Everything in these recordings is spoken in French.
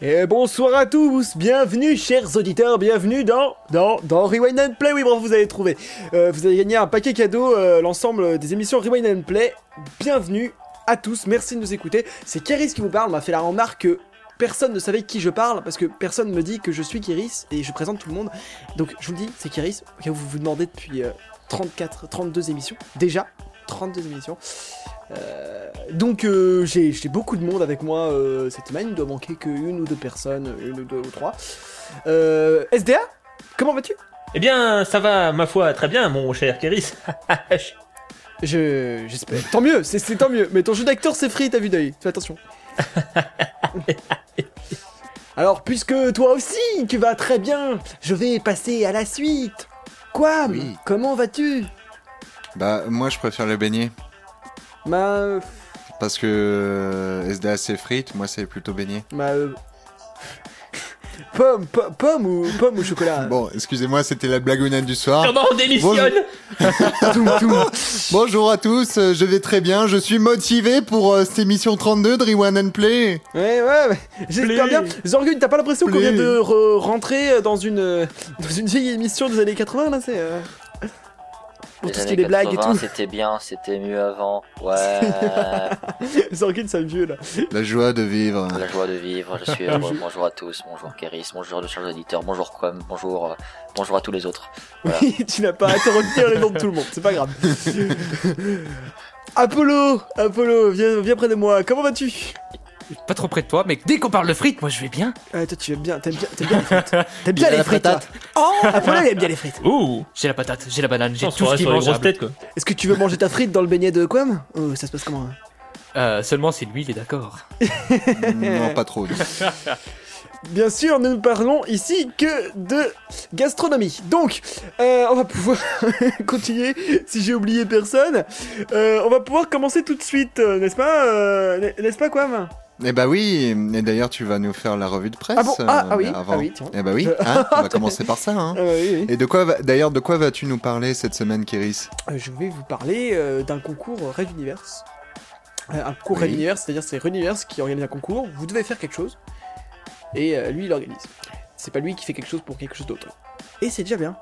Et bonsoir à tous, bienvenue chers auditeurs, bienvenue dans dans dans Rewind and Play. Oui, bon, vous avez trouvé. Euh, vous avez gagné un paquet cadeau, euh, l'ensemble des émissions Rewind and Play. Bienvenue à tous, merci de nous écouter. C'est Kéris qui vous parle, m'a fait la remarque que personne ne savait qui je parle parce que personne me dit que je suis Kéris et je présente tout le monde. Donc je vous dis, c'est Kéris, vous vous demandez depuis euh, 34, 32 émissions déjà. 32 émissions. Euh, donc euh, j'ai j'ai beaucoup de monde avec moi euh, cette semaine, il doit manquer qu'une ou deux personnes, une ou deux ou trois. Euh, SDA, comment vas-tu? Eh bien, ça va, ma foi, très bien, mon cher Kéris. Je j'espère. Tant mieux, c'est c'est tant mieux. Mais ton jeu d'acteur c'est free, t'as vu d'œil. Fais attention. Alors puisque toi aussi tu vas très bien, je vais passer à la suite. Quoi Oui. Comment vas-tu? Bah, moi je préfère le beignet. Ma euh, Parce que euh, SDA c'est frites, moi c'est plutôt beignet. ma euh, pomme, po- pomme ou pomme ou chocolat? Bon, excusez-moi, c'était la blagounette du soir. Comment on démissionne? Tout, tout. Bonjour à tous, euh, je vais très bien, je suis motivé pour euh, cette émission 32 de Rewind and Play. Ouais, ouais, ouais. J'espère bien. Zorgun, t'as pas l'impression qu'on vient de re- rentrer dans une, dans une vieille émission des années 80 là, c'est. euh, Pour Les tout ce qui est des blagues et 80, tout. C'était bien, c'était mieux avant. Ouais. Zorgun, c'est un vieux là. La joie de vivre. la joie de vivre, je suis heureux. Bonjour à tous, bonjour Kéris, bonjour de chers auditeurs, bonjour Quam, bonjour, euh, bonjour à tous les autres. Voilà. Oui, tu n'as pas à te retenir les noms de tout le monde, c'est pas grave. Apollo, Apollo, viens, viens près de moi. Comment vas-tu? Pas trop près de toi, mais dès qu'on parle de frites, moi je vais bien. Ah, Toi, tu aimes bien, t'aimes bien, t'aimes bien les frites. T'aimes bien les frites. toi. Oh Apollo, il aime bien les frites. Ouh J'ai la patate, j'ai la banane, j'ai tout ce qui quoi. Est-ce que tu veux manger ta frite dans le beignet de Quam Oh, ça se passe comment hein Euh, seulement si lui il est d'accord. non, pas trop. Bien sûr, nous ne parlons ici que de gastronomie. Donc, euh, on va pouvoir continuer, si j'ai oublié personne. Euh, on va pouvoir commencer tout de suite, euh, n'est-ce pas euh, n'est- N'est-ce pas, Quam? Eh bah oui, et d'ailleurs tu vas nous faire la revue de presse. Ah bon Ah, euh, ah oui, avant. ah oui, tiens. Eh bah oui, hein, on va commencer par ça. Hein. Ah bah oui, oui. Et de quoi, va- d'ailleurs, de quoi vas-tu nous parler cette semaine, Kéris? Euh, Je vais vous parler euh, d'un concours Red Universe. Euh, un concours Oui. Red Universe, c'est-à-dire c'est Red Universe qui organise un concours, vous devez faire quelque chose, et euh, lui il organise. C'est pas lui qui fait quelque chose pour quelque chose d'autre. Et c'est déjà bien.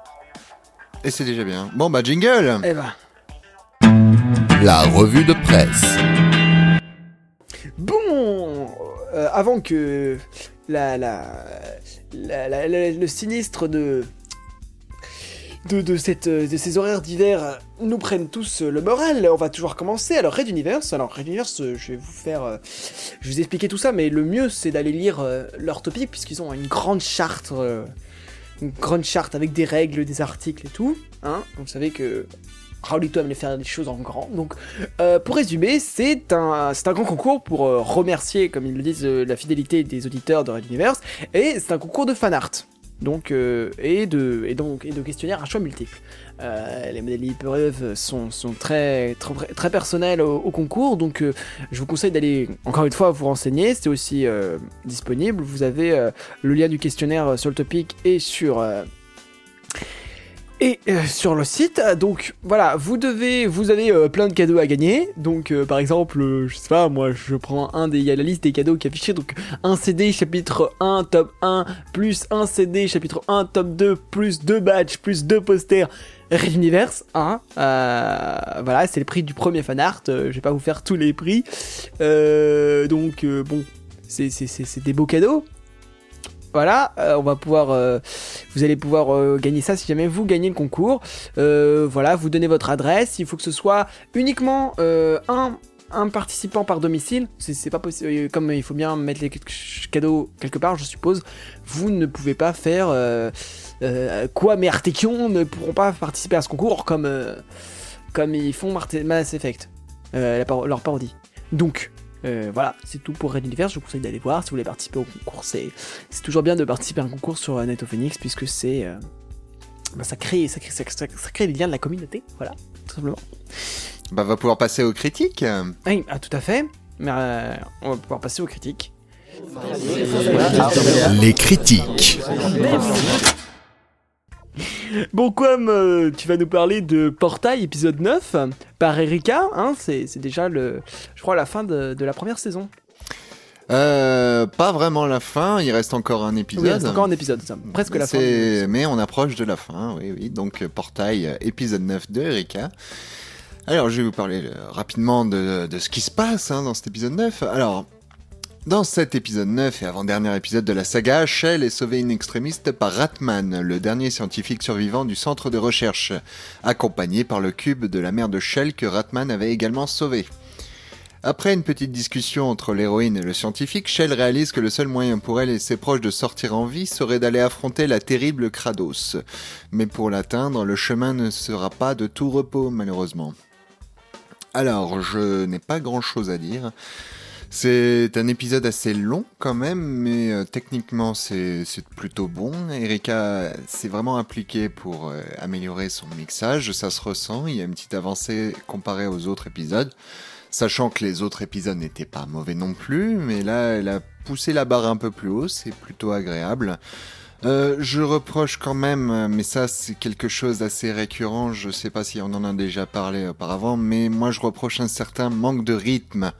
Et c'est déjà bien. Bon bah jingle Eh ben. La revue de presse. Bon, euh, avant que la, la, le sinistre de de, ces horaires d'hiver nous prennent tous le moral, on va toujours commencer. Alors Red Universe, alors Red Universe, euh, je vais vous faire, euh, je vais vous expliquer tout ça, mais le mieux c'est d'aller lire leur topic puisqu'ils ont une grande charte, une grande charte avec des règles, des articles et tout. Hein vous savez que Raoulito aime les faire des choses en grand, donc euh, pour résumer, c'est un, un grand concours pour euh, remercier, comme ils le disent, euh, la fidélité des auditeurs de Red Universe, et c'est un concours de fan art. Donc, et, de, et, donc, et de questionnaires à choix multiples. Les modèles d'épreuves sont, sont très, très, très personnels au, au concours, donc je vous conseille d'aller, encore une fois, vous renseigner. C'est aussi disponible. Vous avez le lien du questionnaire sur le topic et sur, et euh, sur le site, donc voilà, vous devez, vous avez euh, plein de cadeaux à gagner. Donc euh, par exemple, je sais pas, moi je prends un des, il y a la liste des cadeaux qui est affichée. Donc un CD chapitre 1 top 1 plus un CD chapitre 1 top 2 plus deux badges plus deux posters. Universe, hein, euh, voilà, c'est le prix du premier fan art. je vais pas vous faire tous les prix, donc bon, c'est des beaux cadeaux. Voilà, euh, on va pouvoir, euh, vous allez pouvoir euh, gagner ça si jamais vous gagnez le concours. Voilà, vous donnez votre adresse. Il faut que ce soit uniquement un, un participant par domicile. C'est pas possible. Comme il faut bien mettre les cadeaux quelque part, je suppose. Vous ne pouvez pas faire quoi, mais Artekion ne pourront pas participer à ce concours comme comme ils font Mass Effect, la leur parodie. Donc euh, voilà, c'est tout pour Red Universe. Je vous conseille d'aller voir si vous voulez participer au concours. C'est c'est toujours bien de participer à un concours sur euh, Night of Phoenix puisque c'est euh, bah, ça, crée, ça, crée, ça, ça- ça crée des liens de la communauté, voilà, tout simplement. Bah, va pouvoir passer aux critiques. Oui, ah, tout à fait. Mais euh, on va pouvoir passer aux critiques. Les critiques. Bon, comme euh, tu vas nous parler de Portail épisode 9 par Erika, hein, c'est déjà le, je crois, la fin de, de la première saison. Euh, pas vraiment la fin, il reste encore un épisode. Oui, il reste encore un épisode, ça, presque la fin. Mais on approche de la fin, oui, oui. Donc, Portail, épisode 9 de Erika. Alors, je vais vous parler euh, rapidement de, de ce qui se passe hein, dans cet épisode 9. Alors, dans cet épisode 9 et avant-dernier épisode de la saga, Shell est sauvé in extremis par Ratman, le dernier scientifique survivant du centre de recherche, accompagné par le cube de la mère de Shell que Ratman avait également sauvé. Après une petite discussion entre l'héroïne et le scientifique, Shell réalise que le seul moyen pour elle et ses proches de sortir en vie serait d'aller affronter la terrible Kratos. Mais pour l'atteindre, le chemin ne sera pas de tout repos, malheureusement. Alors, je n'ai pas grand chose à dire. C'est un épisode assez long quand même, mais euh, techniquement c'est plutôt bon. Erika s'est vraiment impliquée pour euh, améliorer son mixage, ça se ressent, il y a une petite avancée comparée aux autres épisodes. Sachant que les autres épisodes n'étaient pas mauvais non plus, mais là, elle a poussé la barre un peu plus haut, c'est plutôt agréable. Euh, je reproche quand même, mais ça c'est quelque chose d'assez récurrent, je sais pas si on en a déjà parlé auparavant, mais moi je reproche un certain manque de rythme.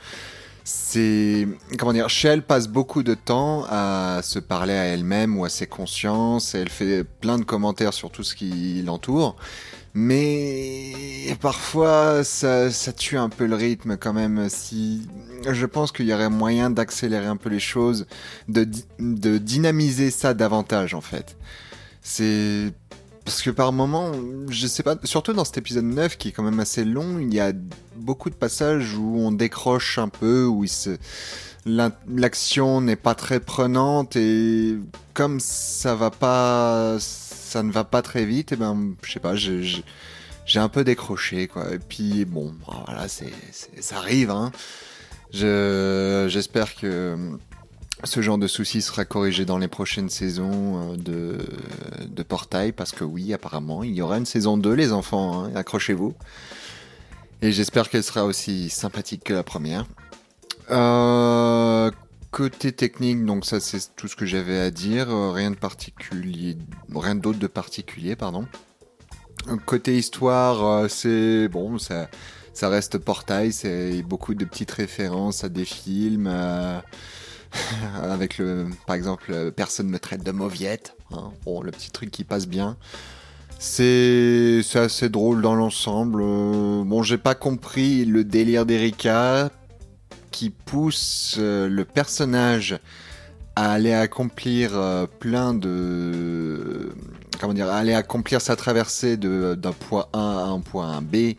C'est, comment dire, Shell passe beaucoup de temps à se parler à elle-même ou à ses consciences, elle fait plein de commentaires sur tout ce qui l'entoure. Mais parfois, ça, tue un peu le rythme quand même. Si je pense qu'il y aurait moyen d'accélérer un peu les choses, de dynamiser ça davantage en fait. C'est parce que par moment, je sais pas, surtout dans cet épisode 9 qui est quand même assez long, il y a beaucoup de passages où on décroche un peu, où l'action n'est pas très prenante et comme ça ne va pas très vite et ben je sais pas j'ai un peu décroché quoi et puis bon voilà ça arrive hein je j'espère que ce genre de soucis sera corrigé dans les prochaines saisons euh, de, de Portail, parce que oui, apparemment, il y aura une saison 2, les enfants, hein, accrochez-vous. Et j'espère qu'elle sera aussi sympathique que la première. Euh, côté technique, donc ça c'est tout ce que j'avais à dire, euh, rien de particulier, rien d'autre de particulier, pardon. Côté histoire, euh, c'est bon, ça, ça reste Portail, c'est beaucoup de petites références à des films. avec le, par exemple, personne me traite de mauviette. hein. Bon, le petit truc qui passe bien. C'est assez drôle dans l'ensemble. Euh, bon, j'ai pas compris le délire d'Erika qui pousse euh, le personnage à aller accomplir euh, plein de comment dire, à aller accomplir sa traversée d'un point A à un point B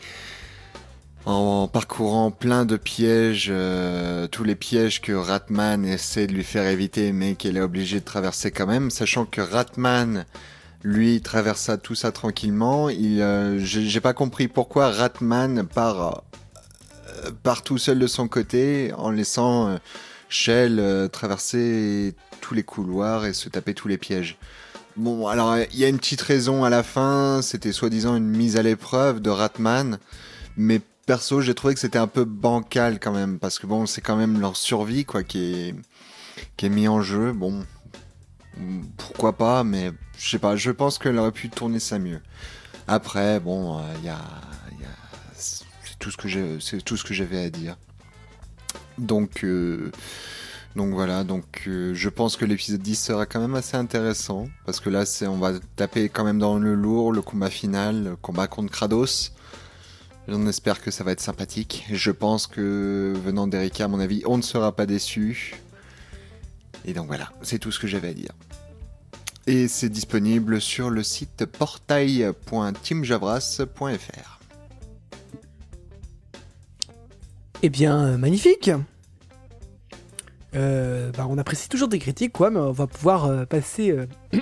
en parcourant plein de pièges, tous les pièges que Ratman essaie de lui faire éviter, mais qu'elle est obligée de traverser quand même, sachant que Ratman, lui, traversa tout ça tranquillement. Il, euh, j'ai pas compris pourquoi Ratman part, euh, part tout seul de son côté, en laissant euh, Shell euh, traverser tous les couloirs et se taper tous les pièges. Bon, alors il y a une petite raison à la fin, c'était soi-disant une mise à l'épreuve de Ratman, mais perso, j'ai trouvé que c'était un peu bancal quand même, parce que bon, c'est quand même leur survie quoi qui est qui est mis en jeu. Bon, pourquoi pas, mais je sais pas. Je pense qu'elle aurait pu tourner ça mieux. Après, bon, il y a, y a- c'est tout ce que j'avais à dire. Donc, euh, donc voilà. Donc, euh, je pense que l'épisode 10 sera quand même assez intéressant parce que là, c'est, on va taper quand même dans le lourd, le combat final, le combat contre Kratos. J'en espère que ça va être sympathique. Je pense que venant d'Erika, à mon avis, on ne sera pas déçu. Et donc voilà, c'est tout ce que j'avais à dire. Et c'est disponible sur le site portail.teamjavras.fr. Eh bien, euh, magnifique Euh, bah, On apprécie toujours des critiques, quoi, mais on va pouvoir euh, passer,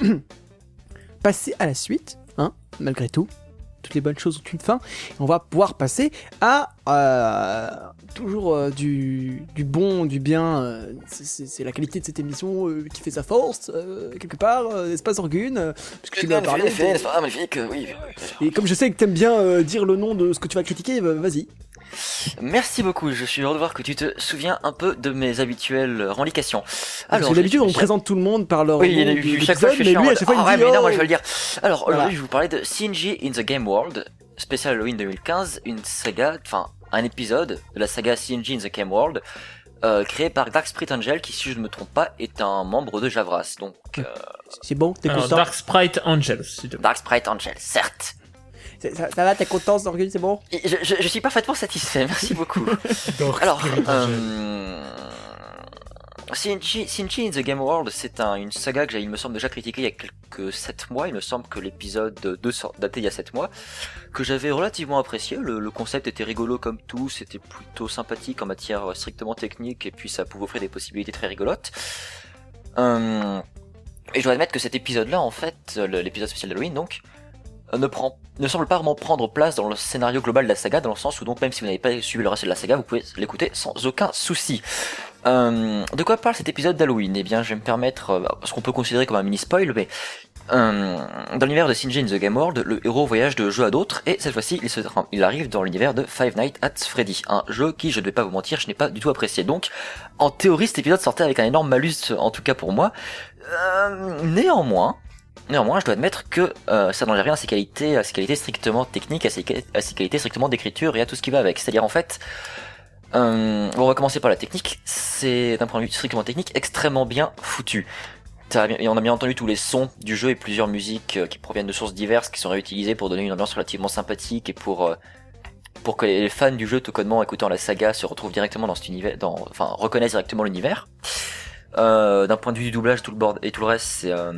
passer à la suite, hein, malgré tout. Toutes les bonnes choses ont une fin. On va pouvoir passer à Euh, toujours euh, du, du bon, du bien. euh, c'est- la qualité de cette émission euh, qui fait sa force, quelque part, n'est-ce pas Sorgun euh, Puisque tu m'as parlé. n'est-ce pas magnifique Oui. Et comme je sais que t'aimes bien dire le nom de ce que tu vas critiquer, bah, vas-y. Merci beaucoup. Je suis heureux de voir que tu te souviens un peu de mes habituelles revendications. Parce que d'habitude, on présente tout le monde par leur Oui, il y a chaque fois je d'épisode, suis mais lui, à chaque fois, il ah dit, ouais, mais non, oh, moi je vais le dire. Alors, Voilà. aujourd'hui, je vais vous parler de CNG in the Game World, spécial Halloween 2015, une saga, enfin, un épisode de la saga CNG in the Game World, euh, créé par Dark Spirit Angel, qui, si je ne me trompe pas, est un membre de Javras. Donc, euh, C'est bon, t'es Alors, content Dark Sprite Angels, s'il te plaît. Dark Sprite Angel, certes. ça, va, t'es content, Sorgun, c'est bon? Je, je, je suis parfaitement satisfait, merci beaucoup. Alors, euh, Sinchi, Sinchi in the Game World, c'est un, une saga que j'ai, il me semble, déjà critiquée il y a quelques 7 mois. Il me semble que l'épisode 2 sort- daté il y a 7 mois, que j'avais relativement apprécié. Le, le concept était rigolo comme tout, c'était plutôt sympathique en matière strictement technique, et puis ça pouvait offrir des possibilités très rigolotes. Euh, et je dois admettre que cet épisode-là, en fait, l'épisode spécial d'Halloween, donc, ne prend, ne semble pas vraiment prendre place dans le scénario global de la saga, dans le sens où donc même si vous n'avez pas suivi le reste de la saga, vous pouvez l'écouter sans aucun souci. Euh, de quoi parle cet épisode d'Halloween? Eh bien, je vais me permettre, euh, ce qu'on peut considérer comme un mini spoil, mais euh, dans l'univers de Sinji in the Game World, le héros voyage de jeu à d'autres, et cette fois-ci, il, il arrive dans l'univers de Five Nights at Freddy, un jeu qui, je ne vais pas vous mentir, je n'ai pas du tout apprécié. Donc, en théorie, cet épisode sortait avec un énorme malus, en tout cas pour moi. Euh, néanmoins, Néanmoins, je dois admettre que euh, ça n'enlève rien à ses qualités, à ses qualités strictement techniques, à ses, qualités strictement d'écriture et à tout ce qui va avec. C'est-à-dire en fait, euh, on va commencer par la technique. C'est d'un point de vue strictement technique extrêmement bien foutu. Et on a bien entendu tous les sons du jeu et plusieurs musiques euh, qui proviennent de sources diverses qui sont réutilisées pour donner une ambiance relativement sympathique et pour pour que les fans du jeu tout connement écoutant la saga se retrouvent directement dans cet univers, dans, enfin reconnaissent directement l'univers. Euh, D'un point de vue du doublage, tout le board et tout le reste, c'est euh,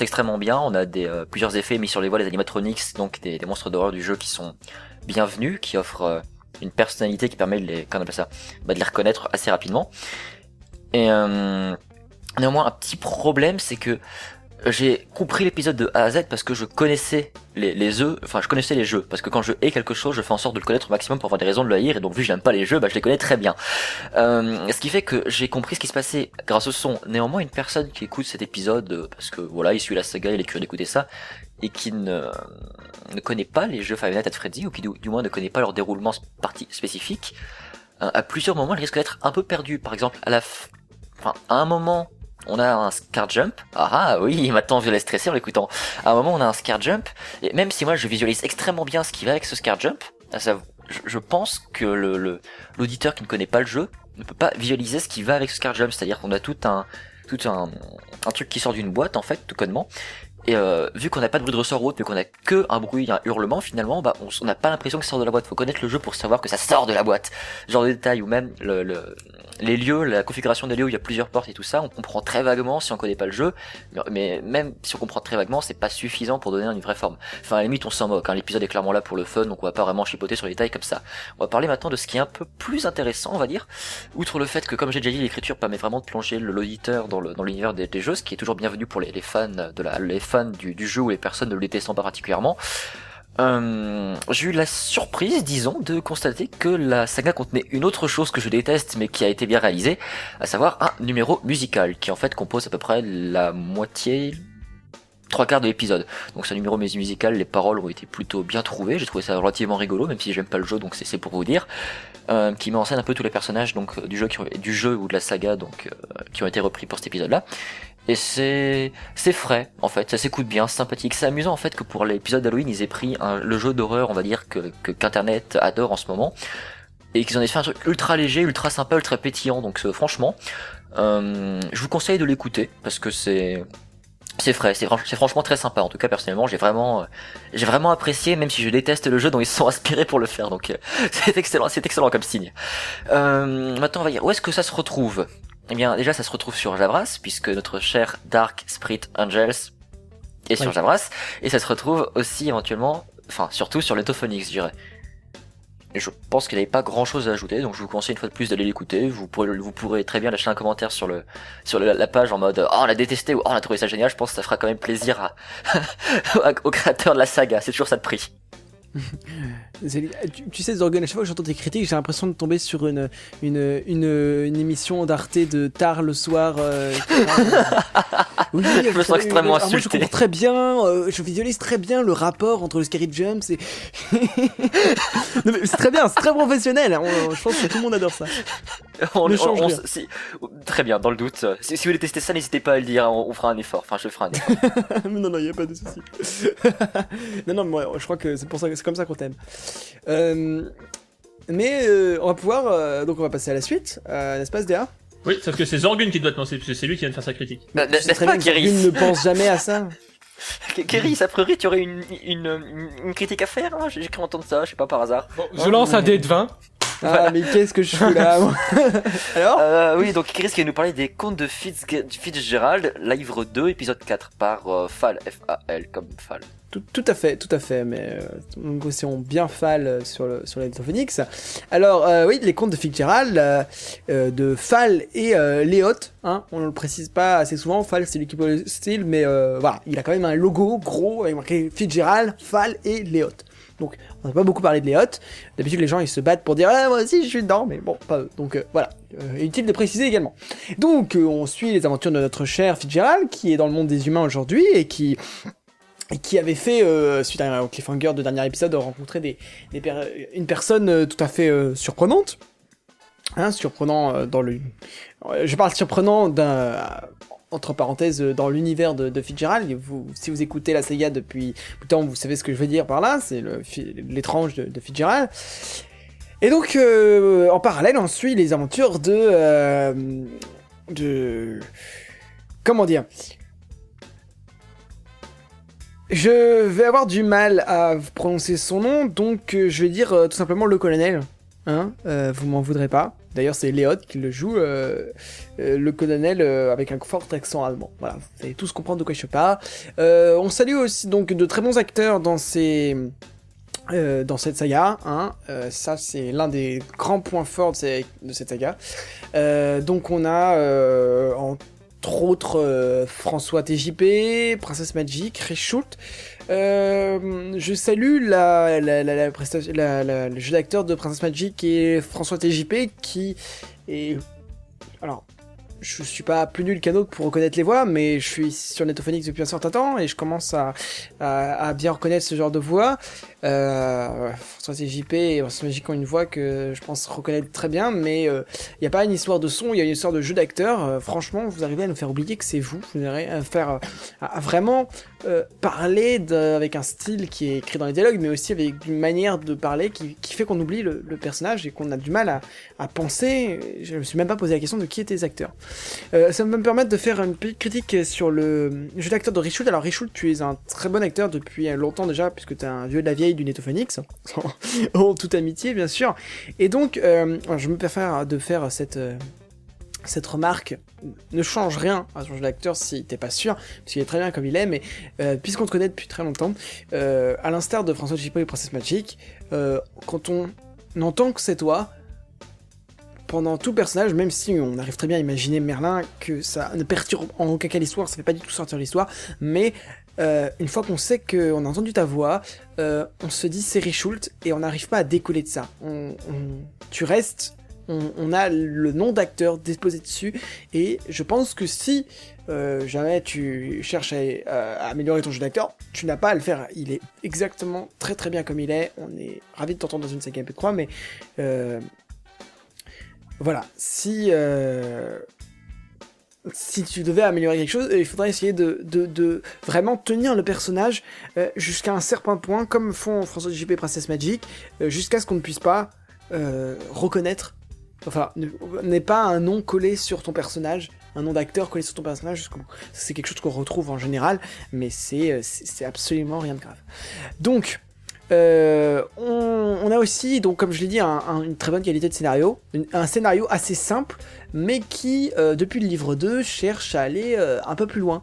extrêmement bien. On a des euh, plusieurs effets mis sur les voix, les animatronics, donc des, des monstres d'horreur du jeu qui sont bienvenus, qui offrent euh, une personnalité qui permet de les, on appelle ça, bah, de les reconnaître assez rapidement. Et euh, néanmoins, un petit problème, c'est que j'ai compris l'épisode de A à Z parce que je connaissais les, les œufs, enfin je connaissais les jeux, parce que quand je hais quelque chose, je fais en sorte de le connaître au maximum pour avoir des raisons de le haïr, et donc vu que j'aime pas les jeux, bah je les connais très bien. Euh, ce qui fait que j'ai compris ce qui se passait grâce au son. Néanmoins, une personne qui écoute cet épisode, euh, parce que voilà, il suit la saga, il est curieux d'écouter ça, et qui ne, ne connaît pas les jeux Five Nights at Freddy, ou qui du, moins ne connaît pas leur déroulement spécifique, euh, à plusieurs moments, il risque d'être un peu perdu. Par exemple, à la f... enfin, à un moment, on a un scare jump. Ah ah oui, maintenant je l'ai stressé en l'écoutant. À un moment, on a un scare jump, et même si moi je visualise extrêmement bien ce qui va avec ce scare jump, savoir- je, pense que le l'auditeur qui ne connaît pas le jeu ne peut pas visualiser ce qui va avec ce scare jump, c'est-à-dire qu'on a tout un tout un, un truc qui sort d'une boîte en fait, tout connement. Et euh, vu qu'on n'a pas de bruit de ressort ou autre, mais qu'on a que un bruit, un hurlement, finalement, bah, on n'a pas l'impression que ça sort de la boîte. Faut connaître le jeu pour savoir que ça sort de la boîte. Genre de détails, ou même le, le- les lieux, la configuration des lieux où il y a plusieurs portes et tout ça, on comprend très vaguement si on connaît pas le jeu. Mais- même si on comprend très vaguement, c'est pas suffisant pour donner une vraie forme. Enfin, à la limite, on s'en moque. Hein. L'épisode est clairement là pour le fun, donc on va pas vraiment chipoter sur les détails comme ça. On va parler maintenant de ce qui est un peu plus intéressant, on va dire. Outre le fait que, comme j'ai déjà dit, l'écriture permet vraiment de plonger l'auditeur dans l'univers des, jeux, ce qui est toujours bienvenu pour les, fans de la, les du jeu ou les personnes ne le détestant pas particulièrement. Euh, j'ai eu la surprise, disons, de constater que la saga contenait une autre chose que je déteste, mais qui a été bien réalisée, à savoir un numéro musical, qui en fait compose à peu près la moitié, trois quarts de l'épisode. Donc un numéro mus- musical, les paroles ont été plutôt bien trouvées, j'ai trouvé ça relativement rigolo, même si j'aime pas le jeu, donc c'est pour vous dire, euh, qui met en scène un peu tous les personnages donc euh, du jeu, du jeu ou de la saga donc qui ont été repris pour cet épisode-là. Et c'est c'est frais en fait, ça s'écoute bien, c'est sympathique, c'est amusant en fait que pour l'épisode d'Halloween ils aient pris le jeu d'horreur on va dire que qu'internet adore en ce moment et qu'ils en aient fait un truc ultra léger, ultra sympa, ultra pétillant. Donc euh, franchement, euh, je vous conseille de l'écouter parce que c'est c'est frais, c'est franch- c'est franchement très sympa. En tout cas personnellement j'ai vraiment euh, j'ai vraiment apprécié même si je déteste le jeu dont ils se sont inspirés pour le faire. Donc c'est excellent, c'est excellent comme signe. Euh, maintenant on va dire où est-ce que ça se retrouve? Eh bien, déjà, ça se retrouve sur Javras, puisque notre cher Dark Spirit Angels est sur Oui. Javras, et ça se retrouve aussi éventuellement, enfin, surtout sur Letophonix, je dirais. Et je pense qu'il n'y avait pas grand chose à ajouter, donc je vous conseille une fois de plus d'aller l'écouter. Vous pourrez, vous pourrez très bien lâcher un commentaire sur le, sur le- la page en mode, oh, on a détesté ou oh, on a trouvé ça génial. Je pense que ça fera quand même plaisir à, au créateur de la saga. C'est toujours ça de prix. Tu, tu sais, Zorgon, à chaque fois que j'entends tes critiques, j'ai l'impression de tomber sur une, une, une, une émission d'Arte de tard le soir. euh, oui, Je me sens extrêmement alors moi, je insulté. comprends très bien, euh, je visualise très bien le rapport entre le Scary Jumps et. C'est très bien, c'est très professionnel. hein, on- je pense que tout le monde adore ça. On- on- change on- si- très bien, dans le doute. Si, si vous voulez tester ça, n'hésitez pas à le dire, on, on fera un effort. Enfin, je ferai un effort. Mais non, non, il n'y a pas de souci. non, non, moi, je crois que c'est pour ça, que- c'est comme ça qu'on t'aime. Euh, mais euh, on va pouvoir, euh, donc on va passer à la suite, euh, n'est-ce pas, SDA Oui, sauf que c'est Zorgun qui doit te lancer, parce que c'est lui qui vient de faire sa critique. Tu sais N'est-ce pas, Zorgun ne pense jamais à ça. Kéris, a priori, tu aurais une, une, une, une critique à faire hein? J'ai j'ai cru entendre ça, je sais pas par hasard. Je lance un dé de 20. Ah, mais qu'est-ce que je fous là Alors Euh, oui, donc Kéris qui va nous parler des contes de Fitz- Fitzgerald, livre 2, épisode 4, par euh, Fall, F-A-L, comme Fall. tout, tout à fait, tout à fait, mais euh, aussi on bien Fall euh, sur le sur les Phoenix. Alors euh, oui, les contes de Fitzgerald, euh, euh, de Fall et euh, Léot, hein, on ne le précise pas assez souvent. Fall c'est lui qui peut le style, mais euh, voilà, il a quand même un logo gros avec marqué Fitzgerald, Fall et Léot. Donc on n'a pas beaucoup parlé de Léot. D'habitude les gens ils se battent pour dire ah moi aussi je suis dedans, mais bon pas eux. Donc euh, voilà, Euh, utile de préciser également. Donc euh, on suit les aventures de notre cher Fitzgerald qui est dans le monde des humains aujourd'hui et qui et qui avait fait, euh, suite à un cliffhanger de dernier épisode, rencontrer des, une personne tout à fait surprenante. Hein, surprenant dans le... Je parle surprenant d'un... Entre parenthèses, euh, dans l'univers de, Fitzgerald, si vous écoutez la saga depuis tout temps, vous savez ce que je veux dire par là, c'est l'étrange de, Fitzgerald. Et donc, euh, en parallèle, on suit les aventures de... euh. Comment dire? Je vais avoir du mal à prononcer son nom, donc je vais dire tout simplement le colonel. Hein euh, vous m'en voudrez pas. D'ailleurs, c'est Léot qui le joue, euh, euh, le colonel avec un fort accent allemand. Voilà, vous allez tous comprendre de quoi je parle. On salue aussi donc de très bons acteurs dans ces. dans cette saga, hein. Ça c'est l'un des grands points forts de, cette saga. Donc on a entre autres François TJP, Princesse Magic, Richoult. Euh, je salue la, la, la, prestation- le jeu d'acteur de Princesse Magic et François TJP qui est... Alors, je suis pas plus nul qu'un autre pour reconnaître les voix, mais je suis sur Netophonics depuis un certain temps et je commence à bien reconnaître ce genre de voix. Euh, François TJP et Princesse Magic ont une voix que je pense reconnaître très bien, mais il n'y a pas une histoire de son, il y a une histoire de jeu d'acteur. Euh, franchement, vous arrivez à nous faire oublier que c'est vous. Vous arrivez à faire euh, vraiment euh, parler avec un style qui est écrit dans les dialogues, mais aussi avec une manière de parler qui, fait qu'on oublie le, personnage et qu'on a du mal à, penser. Je me suis même pas posé la question de qui étaient les acteurs. Euh, ça va me permettre de faire une petite critique sur le jeu d'acteur de Richoult. Alors Richoult, tu es un très bon acteur depuis longtemps déjà, puisque tu es un vieux de la vieille du Netophonix, en toute amitié bien sûr. Et donc, euh, je me préfère de faire cette... euh, cette remarque ne change rien à jeu d'acteur si t'es pas sûr, parce qu'il est très bien comme il est, mais euh, puisqu'on te connaît depuis très longtemps, à l'instar de François Chipo et Princess Magic, quand on entend que c'est toi, pendant tout personnage, même si on arrive très bien à imaginer Merlin, que ça ne perturbe en aucun cas l'histoire, ça fait pas du tout sortir l'histoire, mais euh, une fois qu'on sait qu'on a entendu ta voix, euh, on se dit c'est Richoult et on n'arrive pas à décoller de ça. Tu restes, on, a le nom d'acteur déposé dessus et je pense que si euh, jamais tu cherches à, améliorer ton jeu d'acteur, tu n'as pas à le faire. Il est exactement très très bien comme il est. On est ravi de t'entendre dans une saga MP3, mais euh, voilà. Si si tu devais améliorer quelque chose, il faudrait essayer de, de, de vraiment tenir le personnage euh, jusqu'à un certain point, comme font François JP et Princess Magic, euh, jusqu'à ce qu'on ne puisse pas euh, reconnaître, enfin, ne- n'est pas un nom collé sur ton personnage, un nom d'acteur collé sur ton personnage. C'est quelque chose qu'on retrouve en général, mais c'est euh, absolument rien de grave. Donc, euh, on, a aussi, donc comme je l'ai dit, un- un- une très bonne qualité de scénario, un scénario assez simple, mais qui, euh, depuis le livre 2, cherche à aller euh, un peu plus loin.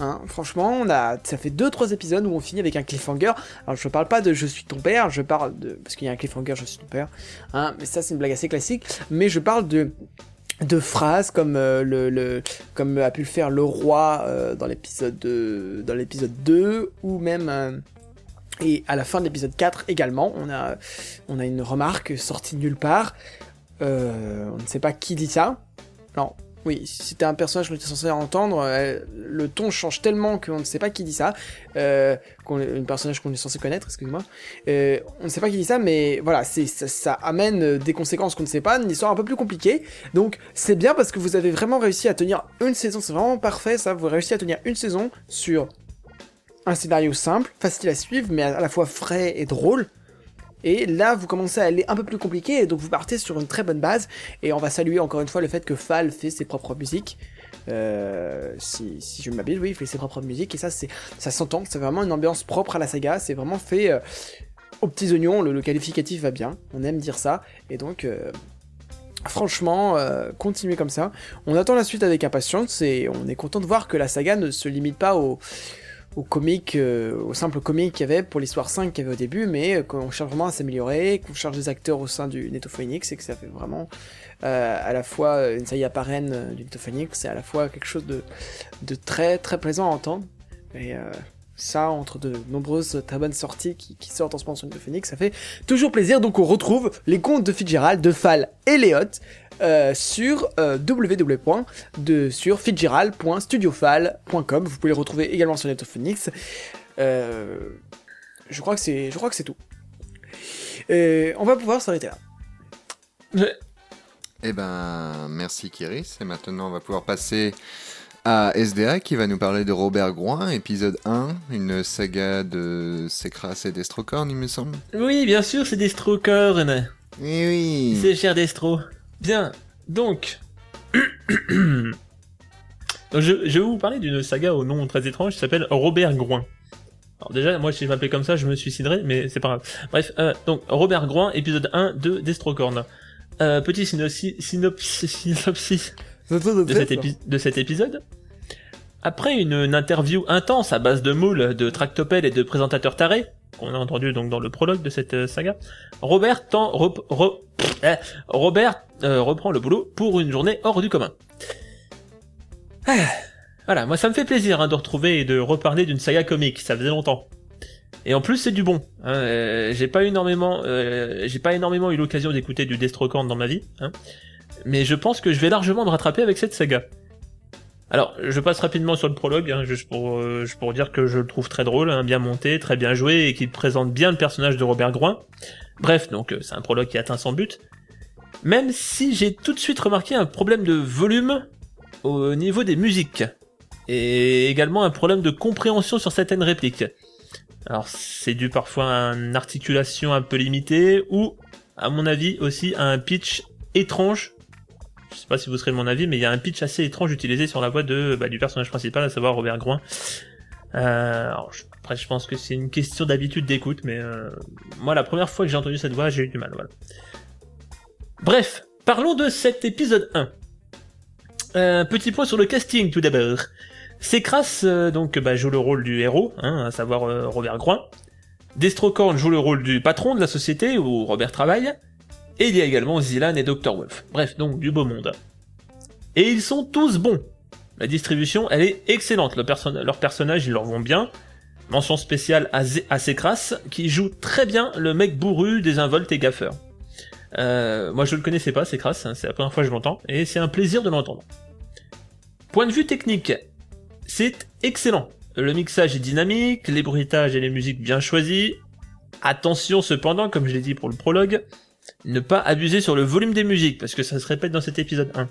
Hein, franchement, ça fait 2-3 épisodes où on finit avec un cliffhanger. Alors je parle pas de je suis ton père, je parle de... Parce qu'il y a un cliffhanger je suis ton père. Hein, mais ça c'est une blague assez classique. Mais je parle de phrases comme a pu le faire le roi dans l'épisode de- dans l'épisode 2 ou même Et à la fin de l'épisode 4 également, on a, on a une remarque sortie nulle part. Euh, on ne sait pas qui dit ça. Non, oui, c'était un personnage qu'on était censé entendre, euh, le ton change tellement qu'on ne sait pas qui dit ça. Euh, un personnage qu'on est censé connaître, excusez-moi. Euh, on ne sait pas qui dit ça, mais voilà, ça, ça amène des conséquences qu'on ne sait pas, une histoire un peu plus compliquée. Donc c'est bien parce que vous avez vraiment réussi à tenir une saison, c'est vraiment parfait ça, vous avez réussi à tenir une saison sur un scénario simple, facile à suivre, mais à la fois frais et drôle. Et là, vous commencez à aller un peu plus compliqué, donc vous partez sur une très bonne base. Et on va saluer encore une fois le fait que Fall fait ses propres musiques. Euh, si, je m'habille, oui, il fait ses propres musiques, et ça, c'est, ça s'entend. C'est vraiment une ambiance propre à la saga. C'est vraiment fait euh, aux petits oignons. Le, qualificatif va bien. On aime dire ça. Et donc, euh, franchement, continuez comme ça. On attend la suite avec impatience, et on est content de voir que la saga ne se limite pas au au comique, euh, au simple comique qu'il y avait pour l'histoire 5 qu'il y avait au début, mais euh, qu'on cherche vraiment à s'améliorer, qu'on cherche des acteurs au sein du Netophonix et que ça fait vraiment euh, à la fois euh, une saga parraine du Netophonix, c'est à la fois quelque chose de, de très très plaisant à entendre. Ça, entre de nombreuses très bonnes sorties qui, sortent en ce moment sur Netophonix, ça fait toujours plaisir. Donc on retrouve les contes de Fitzgerald, de Fall et Léot euh, sur euh, www. de-. Vous pouvez les retrouver également sur Netophonix. Euh, je crois que c'est, tout. Et on va pouvoir s'arrêter là. Eh ben, merci Kiris. Et maintenant, on va pouvoir passer à SDA qui va nous parler de Robert Groin, épisode 1, une saga de Secras et Destrocorn, il me semble. Oui, bien sûr, c'est Destrocorn. Eh oui. C'est cher Destro. Bien, donc... Donc, je, je vais vous parler d'une saga au nom très étrange qui s'appelle Robert Groin. Alors déjà, moi si je m'appelais comme ça, je me suiciderais, mais c'est pas grave. Bref, euh, donc Robert Groin, épisode 1 de Destrocorn. Euh, petit synopsis, synopsis, synopsis de cet, épi- de cet épisode. Après une, une interview intense à base de moules, de tractopelles et de présentateurs tarés, qu'on a entendu donc dans le prologue de cette euh, saga, Robert, tend- rep- re- eh, Robert euh, reprend le boulot pour une journée hors du commun. Ah, voilà, moi ça me fait plaisir hein, de retrouver et de reparler d'une saga comique, ça faisait longtemps. Et en plus c'est du bon. hein, euh, j'ai pas énormément, euh, j'ai pas énormément eu l'occasion d'écouter du Destrocorn dans ma vie, hein, mais je pense que je vais largement me rattraper avec cette saga. Alors, je passe rapidement sur le prologue, hein, juste pour, euh, pour dire que je le trouve très drôle, hein, bien monté, très bien joué, et qu'il présente bien le personnage de Robert Groin. Bref, donc euh, c'est un prologue qui atteint son but. Même si j'ai tout de suite remarqué un problème de volume au niveau des musiques, et également un problème de compréhension sur certaines répliques. Alors, c'est dû parfois à une articulation un peu limitée, ou, à mon avis, aussi à un pitch étrange je sais pas si vous serez de mon avis, mais il y a un pitch assez étrange utilisé sur la voix de, bah, du personnage principal, à savoir Robert Groin. Euh, alors, je- après, je pense que c'est une question d'habitude d'écoute, mais euh, moi, la première fois que j'ai entendu cette voix, j'ai eu du mal. Voilà. Bref, parlons de cet épisode 1. Un petit point sur le casting tout d'abord. Secras euh, donc bah, joue le rôle du héros, hein, à savoir euh, Robert Groin. Destrocorn joue le rôle du patron de la société où Robert travaille. Et il y a également Zilan et Dr. Wolf. Bref, donc du beau monde. Et ils sont tous bons. La distribution, elle est excellente. Leurs personnages, ils leur vont bien. Mention spéciale à, Secras, qui joue très bien le mec bourru, désinvolte et gaffeur. Euh, moi, je le connaissais pas, Secras, hein, c'est la première fois que je l'entends, et c'est un plaisir de l'entendre. Point de vue technique, c'est excellent. Le mixage est dynamique, les bruitages et les musiques bien choisis. Attention cependant, comme je l'ai dit pour le prologue, ne pas abuser sur le volume des musiques, parce que ça se répète dans cet épisode 1.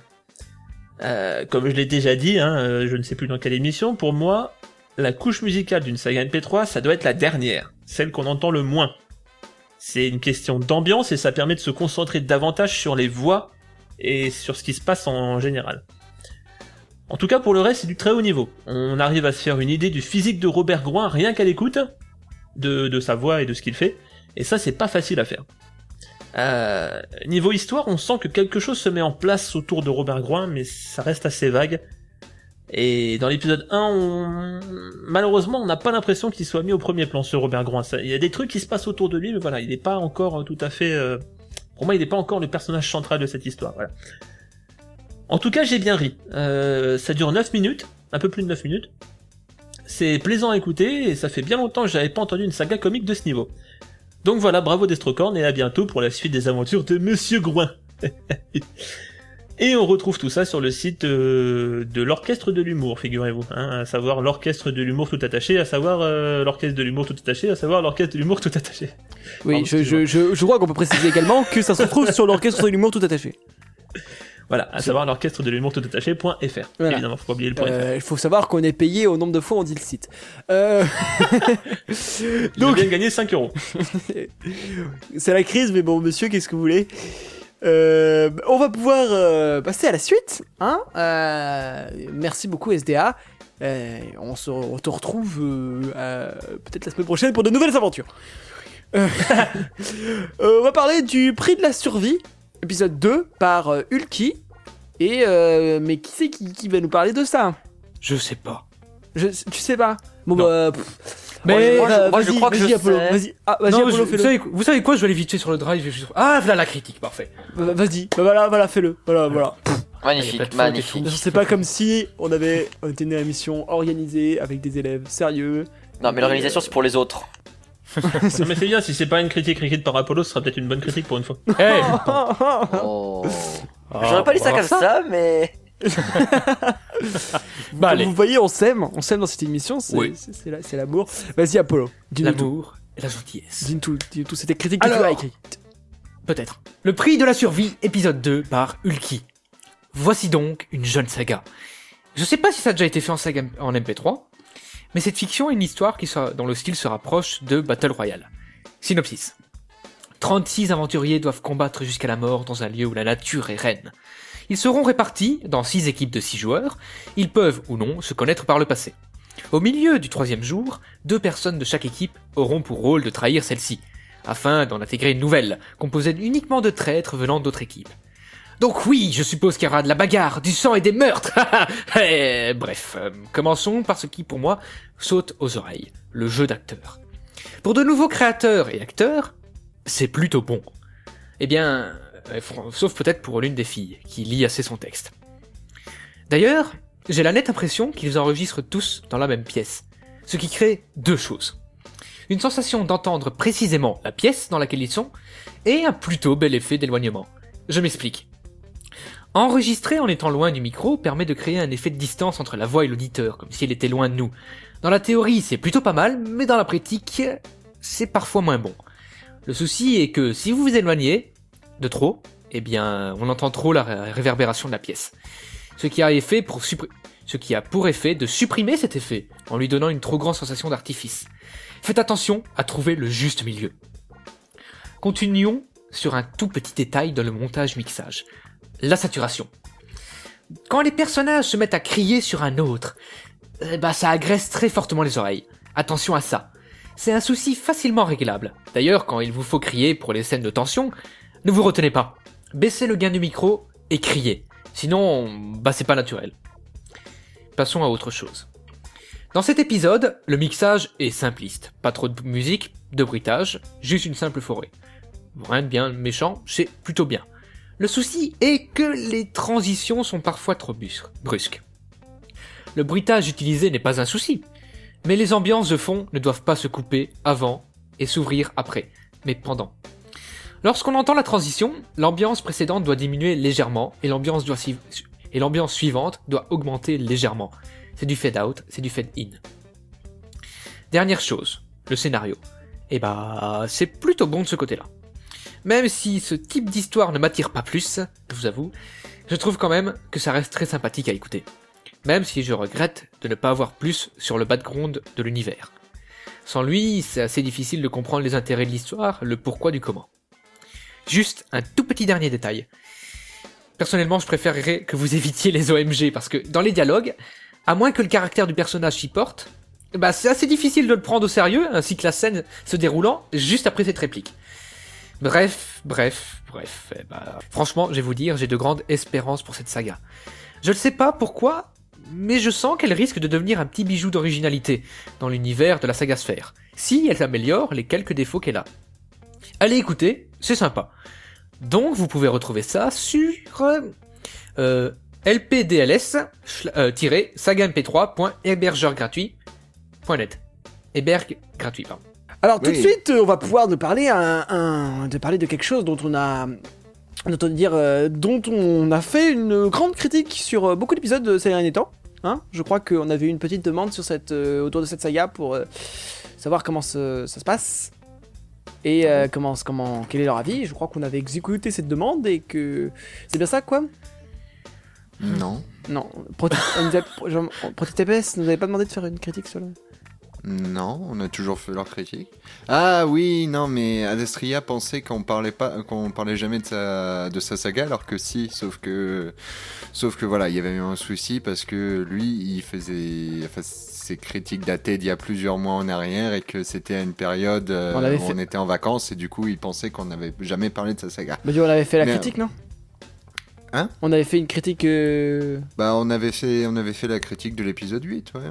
Euh, comme je l'ai déjà dit, hein, euh, je ne sais plus dans quelle émission, pour moi, la couche musicale d'une saga MP3, ça doit être la dernière, celle qu'on entend le moins. C'est une question d'ambiance et ça permet de se concentrer davantage sur les voix et sur ce qui se passe en général. En tout cas, pour le reste, c'est du très haut niveau. On arrive à se faire une idée du physique de Robert Groin rien qu'à l'écoute, de, de sa voix et de ce qu'il fait, et ça, c'est pas facile à faire. Euh, niveau histoire, on sent que quelque chose se met en place autour de Robert Groin, mais ça reste assez vague. Et dans l'épisode 1, on... malheureusement, on n'a pas l'impression qu'il soit mis au premier plan, ce Robert Groin. Il y a des trucs qui se passent autour de lui, mais voilà, il n'est pas encore euh, tout à fait... euh, Pour moi, il n'est pas encore le personnage central de cette histoire. Voilà. En tout cas, j'ai bien ri. Euh, ça dure 9 minutes, un peu plus de 9 minutes. c'est plaisant à écouter et ça fait bien longtemps que j'avais pas entendu une saga comique de ce niveau. Donc voilà, bravo Destrocorn et à bientôt pour la suite des aventures de Monsieur Groin. et on retrouve tout ça sur le site euh, de l'Orchestre de l'Humour, figurez-vous, hein, à savoir l'Orchestre de l'Humour tout attaché, à savoir euh, l'Orchestre de l'Humour tout attaché, à savoir l'Orchestre de l'Humour tout attaché. Oui, Pardon, je, je, je, je crois qu'on peut préciser également que ça se retrouve sur l'orchestre de l'humour tout attaché. Voilà, à savoir l'Orchestre de l'Humour tout attaché.fr. Voilà. Évidemment, faut pas oublier le point. Euh, Il faut savoir qu'on est payé au nombre de fois on dit le site. Euh... Donc, viens de gagner 5 euros. C'est la crise, mais bon, monsieur, qu'est-ce que vous voulez? Euh, On va pouvoir euh, passer à la suite. Hein merci beaucoup, SDA. On, se, on te retrouve peut-être la semaine prochaine pour de nouvelles aventures. On va parler du prix de la survie, épisode 2, par euh, Ulki. Et euh, mais qui c'est qui, qui va nous parler de ça? Je sais pas. je, Tu sais pas? Bon Non. bah. pff. Mais- Moi, je- euh, moi, je vas-y, crois que vas-y, je Apollo, sais. Vas-y, ah, vas-y, Non, Apollo, je- vous, savez, vous savez quoi Je vais aller vite fait sur le drive. je- Ah, voilà la critique, parfait. Va- Vas-y, bah voilà, voilà, fais-le. Voilà, voilà. A pas de Magnifique, magnifique. C'est pas comme si on avait on était une émission organisée avec des élèves sérieux. Non, mais l'organisation, c'est pour les autres. Non mais c'est bien, si c'est pas une critique écrite par Apollo, ce sera peut-être une bonne critique pour une fois. Eh Oh. Ah, J'aurais pas dit on ça comme ça, mais. Bah. Vous voyez, on s'aime, on s'aime dans cette émission, c'est Oui. l'amour. Vas-y Apollo, dis-nous tout. L'amour et la gentillesse. Dis-nous tout, dis-nous tout, c'était critique que tu Alors. as écrit. Peut-être. Le prix de la survie, épisode 2 par Ulki. Voici donc une jeune saga. Je sais pas si ça a déjà été fait en, saga, en MP3, mais cette fiction est une histoire qui dont le style se rapproche de Battle Royale. Synopsis. 36 aventuriers doivent combattre jusqu'à la mort dans un lieu où la nature est reine. Ils seront répartis dans 6 équipes de 6 joueurs, ils peuvent ou non se connaître par le passé. Au milieu du troisième jour, deux personnes de chaque équipe auront pour rôle de trahir celle-ci, afin d'en intégrer une nouvelle, composée uniquement de traîtres venant d'autres équipes. Donc oui, je suppose qu'il y aura de la bagarre, du sang et des meurtres. Eh, Bref, euh, commençons par ce qui pour moi saute aux oreilles, le jeu d'acteur. Pour de nouveaux créateurs et acteurs, c'est plutôt bon. Eh bien, euh, sauf peut-être pour l'une des filles, qui lit assez son texte. D'ailleurs, j'ai la nette impression qu'ils enregistrent tous dans la même pièce, ce qui crée deux choses une sensation d'entendre précisément la pièce dans laquelle ils sont, et un plutôt bel effet d'éloignement. Je m'explique. Enregistrer en étant loin du micro permet de créer un effet de distance entre la voix et l'auditeur, comme si elle était loin de nous. Dans la théorie, c'est plutôt pas mal, mais dans la pratique, c'est parfois moins bon. Le souci est que si vous vous éloignez de trop, eh bien, on entend trop la ré- réverbération de la pièce. Ce qui a pour effet de supprimer cet effet, en lui donnant une trop grande sensation d'artifice. Faites attention à trouver le juste milieu. Continuons sur un tout petit détail dans le montage-mixage. La saturation. Quand les personnages se mettent à crier sur un autre, eh ben ça agresse très fortement les oreilles. Attention à ça. C'est un souci facilement réglable. D'ailleurs, quand il vous faut crier pour les scènes de tension, ne vous retenez pas. Baissez le gain du micro et criez. Sinon, bah c'est pas naturel. Passons à autre chose. Dans cet épisode, le mixage est simpliste. Pas trop de musique, de bruitage, juste une simple forêt. Rien de bien méchant, c'est plutôt bien. Le souci est que les transitions sont parfois trop brusques. Le bruitage utilisé n'est pas un souci, mais les ambiances de fond ne doivent pas se couper avant et s'ouvrir après, mais pendant. Lorsqu'on entend la transition, l'ambiance précédente doit diminuer légèrement et l'ambiance suivante doit augmenter légèrement. C'est du fade out, c'est du fade in. Dernière chose, le scénario. Et bah, c'est plutôt bon de ce côté-là. Même si ce type d'histoire ne m'attire pas plus, je vous avoue, je trouve quand même que ça reste très sympathique à écouter. Même si je regrette de ne pas avoir plus sur le background de l'univers. Sans lui, c'est assez difficile de comprendre les intérêts de l'histoire, le pourquoi du comment. Juste un tout petit dernier détail. Personnellement, je préférerais que vous évitiez les OMG parce que dans les dialogues, à moins que le caractère du personnage s'y porte, bah c'est assez difficile de le prendre au sérieux ainsi que la scène se déroulant juste après cette réplique. Bref, bref, bref. eh bah, franchement, je vais vous dire, j'ai de grandes espérances pour cette saga. Je ne sais pas pourquoi, mais je sens qu'elle risque de devenir un petit bijou d'originalité dans l'univers de la saga Sphère, si elle améliore les quelques défauts qu'elle a. Allez écouter, c'est sympa. Donc vous pouvez retrouver ça sur euh, lpdls-sagamp3.hébergeur gratuit Berg.net. Et Berg, gratuit, pardon. Alors tout de suite, euh, on va pouvoir nous parler un, un- de parler de quelque chose dont on a dont dire, euh, dont on a fait une grande critique sur euh, beaucoup d'épisodes de ces derniers temps. Hein Je crois qu'on avait eu une petite demande sur cette, euh, autour de cette saga pour savoir comment ce- ça se passe et comment, comment, quel est leur avis. Je crois qu'on avait exécuté cette demande et que c'est bien ça quoi? Non. Non, Proti- on nous a- genre, ProtoTPS nous avait pas demandé de faire une critique sur le. Non, on a toujours fait leur critique. Ah oui, non, mais Adestria pensait qu'on parlait pas, qu'on parlait jamais de sa, de sa saga, alors que si, sauf que, sauf que voilà, il y avait eu un souci parce que lui, il faisait, enfin, ses critiques dataient d'il y a plusieurs mois en arrière et que c'était à une période euh, On où fait- on était en vacances et du coup, il pensait qu'on n'avait jamais parlé de sa saga. Bah, on avait fait la Mais, critique, non? Hein? On avait fait une critique. euh, Bah, on avait fait, on avait fait la critique de l'épisode 8, ouais.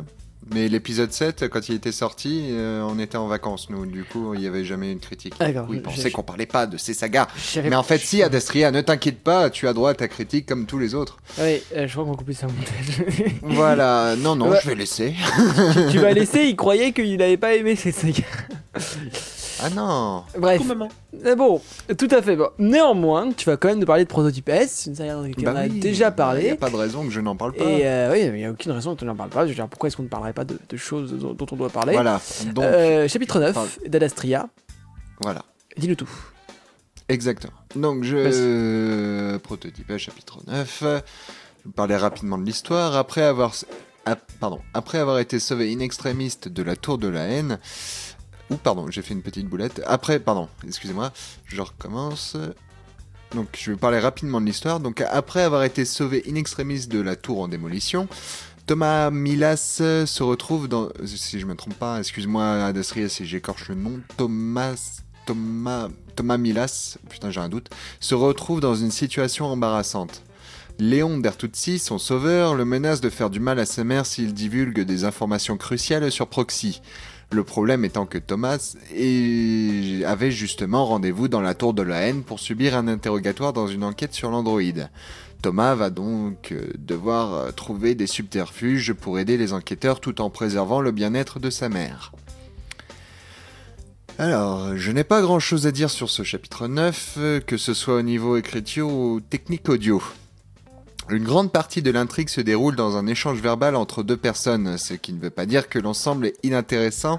Mais l'épisode 7, quand il était sorti, euh, on était en vacances, nous. Du coup, il n'y avait jamais une critique. D'accord, Oui, je- il pensait qu'on parlait pas de ces sagas. Mais en fait, si, Adastria, ne t'inquiète pas, tu as droit à ta critique comme tous les autres. Oui, euh, je crois qu'on va couper ça au montage. Voilà, non, non, Ouais. je vais laisser. tu vas laisser, il croyait qu'il n'avait pas aimé cette saga. Ah non Bref, maman. Euh, bon, tout à fait. Bon. Néanmoins, tu vas quand même nous parler de Prototype S, une saga dont on Bah a oui, déjà Il n'y parlé. a pas de raison que je n'en parle pas. Et euh, oui, il n'y a aucune raison que tu n'en parles pas. Je veux dire, pourquoi est-ce qu'on ne parlerait pas de, de choses dont on doit parler Voilà, donc, Euh, Chapitre 9 parle. d'Adastria. voilà. Dis-le tout. Exactement. Donc, je. Prototype chapitre 9. Je vais vous parler rapidement de l'histoire. Après avoir. ah, pardon. Après avoir été sauvé in extremis de la tour de la haine. Ou, pardon, j'ai fait une petite boulette. Après, pardon, excusez-moi, je recommence. Donc, je vais parler rapidement de l'histoire. Donc, après avoir été sauvé in extremis de la tour en démolition, Thomas Milas se retrouve dans. Si je me trompe pas, excuse-moi, Adastria, si j'écorche le nom. Thomas. Thomas. Thomas Milas, putain, j'ai un doute, se retrouve dans une situation embarrassante. Léon Bertuzzi, son sauveur, le menace de faire du mal à sa mère s'il divulgue des informations cruciales sur Proxy. Le problème étant que Thomas avait justement rendez-vous dans la tour de la haine pour subir un interrogatoire dans une enquête sur l'androïde. Thomas va donc euh, devoir euh, trouver des subterfuges pour aider les enquêteurs tout en préservant le bien-être de sa mère. Alors, je n'ai pas grand chose à dire sur ce chapitre 9, euh, que ce soit au niveau écriture ou technique audio. Une grande partie de l'intrigue se déroule dans un échange verbal entre deux personnes, ce qui ne veut pas dire que l'ensemble est inintéressant,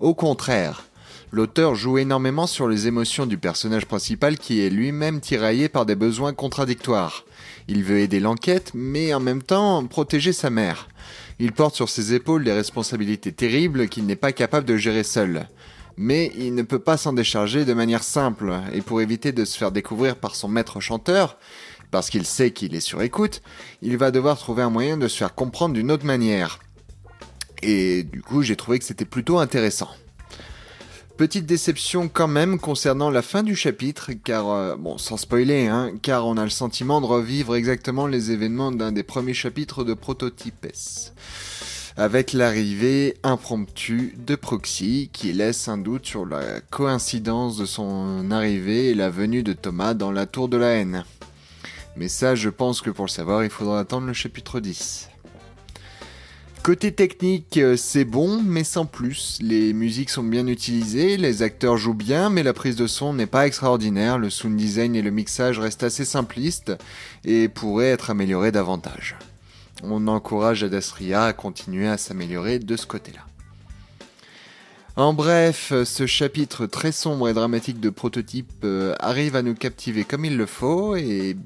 au contraire. L'auteur joue énormément sur les émotions du personnage principal qui est lui-même tiraillé par des besoins contradictoires. Il veut aider l'enquête, mais en même temps protéger sa mère. Il porte sur ses épaules des responsabilités terribles qu'il n'est pas capable de gérer seul. Mais il ne peut pas s'en décharger de manière simple, et pour éviter de se faire découvrir par son maître chanteur, parce qu'il sait qu'il est sur écoute, il va devoir trouver un moyen de se faire comprendre d'une autre manière. Et du coup, j'ai trouvé que c'était plutôt intéressant. Petite déception quand même concernant la fin du chapitre, car, euh, bon, sans spoiler, hein, car on a le sentiment de revivre exactement les événements d'un des premiers chapitres de Prototypes. Avec l'arrivée impromptue de Proxy, qui laisse un doute sur la coïncidence de son arrivée et la venue de Thomas dans la tour de la haine. Mais ça, je pense que pour le savoir, il faudra attendre le chapitre 10. Côté technique, euh, c'est bon, mais sans plus. Les musiques sont bien utilisées, les acteurs jouent bien, mais la prise de son n'est pas extraordinaire. Le sound design et le mixage restent assez simplistes et pourraient être améliorés davantage. On encourage Adastria à continuer à s'améliorer de ce côté-là. En bref, ce chapitre très sombre et dramatique de prototype euh, arrive à nous captiver comme il le faut et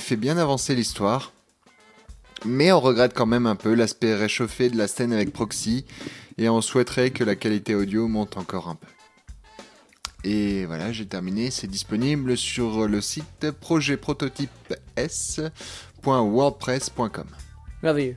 fait bien avancer l'histoire. Mais on regrette quand même un peu l'aspect réchauffé de la scène avec Proxy et on souhaiterait que la qualité audio monte encore un peu. Et voilà, j'ai terminé, c'est disponible sur le site projetprototipes.wordpress.com. Merveilleux.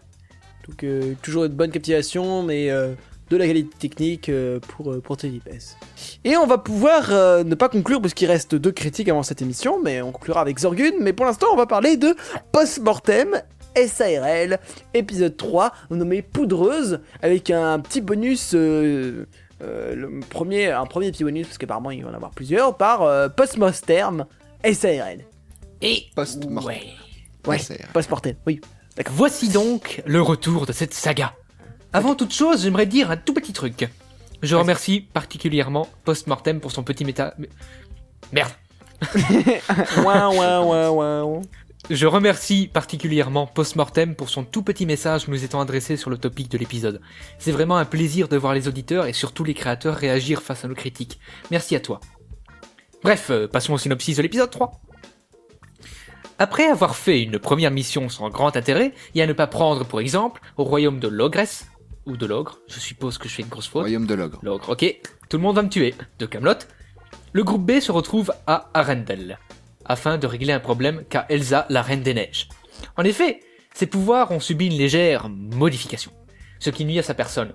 Donc, euh, toujours une bonne captivation, mais euh, de la qualité technique euh, pour, euh, pour Prototype S. Et on va pouvoir euh, ne pas conclure, parce qu'il reste deux critiques avant cette émission, mais on conclura avec Zorgun. Mais pour l'instant, on va parler de Postmortem. SARL, épisode 3, nommé Poudreuse, avec un petit bonus, euh, euh, le premier, un premier petit bonus, parce qu'apparemment il va en avoir plusieurs, par euh, Postmortem SARL. Et Post-mortem. ouais. Ouais. Postmortem, oui. Voici donc le retour de cette saga. Avant toute chose, j'aimerais dire un tout petit truc. Je remercie particulièrement Postmortem pour son petit méta... Merde. ouin, ouin, ouin, ouin, ouin. Je remercie particulièrement Postmortem pour son tout petit message nous étant adressé sur le topic de l'épisode. C'est vraiment un plaisir de voir les auditeurs et surtout les créateurs réagir face à nos critiques. Merci à toi. Bref, euh, passons au synopsis de l'épisode 3. Après avoir fait une première mission sans grand intérêt, et à ne pas prendre pour exemple au royaume de l'ogresse, ou de l'ogre, je suppose que je fais une grosse faute. Royaume de l'ogre. L'ogre, ok. Tout le monde va me tuer. De Camelot. Le groupe B se retrouve à Arendelle, afin de régler un problème qu'a Elsa, la reine des neiges. En effet, ses pouvoirs ont subi une légère modification, ce qui nuit à sa personne,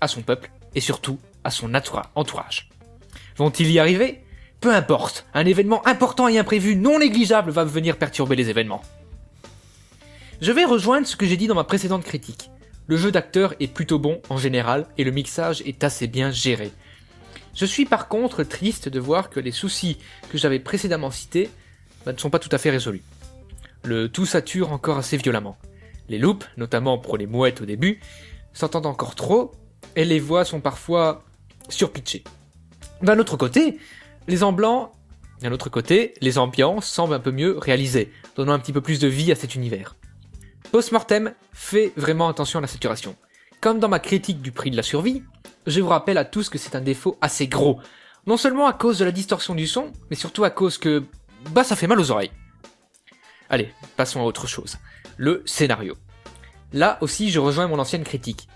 à son peuple et surtout à son entoura- entourage. Vont-ils y arriver? Peu importe, un événement important et imprévu non négligeable va venir perturber les événements. Je vais rejoindre ce que j'ai dit dans ma précédente critique. Le jeu d'acteur est plutôt bon en général et le mixage est assez bien géré. Je suis par contre triste de voir que les soucis que j'avais précédemment cités bah, ne sont pas tout à fait résolus. Le tout sature encore assez violemment. Les loops, notamment pour les mouettes au début, s'entendent encore trop et les voix sont parfois surpitchées. D'un autre côté, les ambiants, d'un autre côté, les ambiances semblent un peu mieux réalisées, donnant un petit peu plus de vie à cet univers. Postmortem fait vraiment attention à la saturation. Comme dans ma critique du prix de la survie, je vous rappelle à tous que c'est un défaut assez gros. Non seulement à cause de la distorsion du son, mais surtout à cause que, bah ça fait mal aux oreilles. Allez, passons à autre chose. Le scénario. Là aussi je rejoins mon ancienne critique.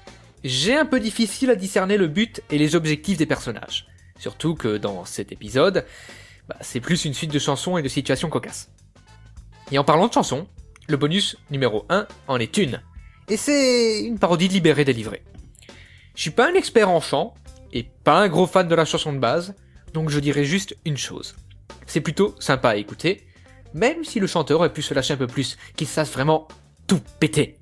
J'ai un peu difficile à discerner le but et les objectifs des personnages. Surtout que dans cet épisode, bah, c'est plus une suite de chansons et de situations cocasses. Et en parlant de chansons, le bonus numéro 1 en est une. Et c'est une parodie de Libéré délivré. Je suis pas un expert en chant, et pas un gros fan de la chanson de base, donc je dirais juste une chose. C'est plutôt sympa à écouter, même si le chanteur aurait pu se lâcher un peu plus, qu'il sache vraiment tout péter.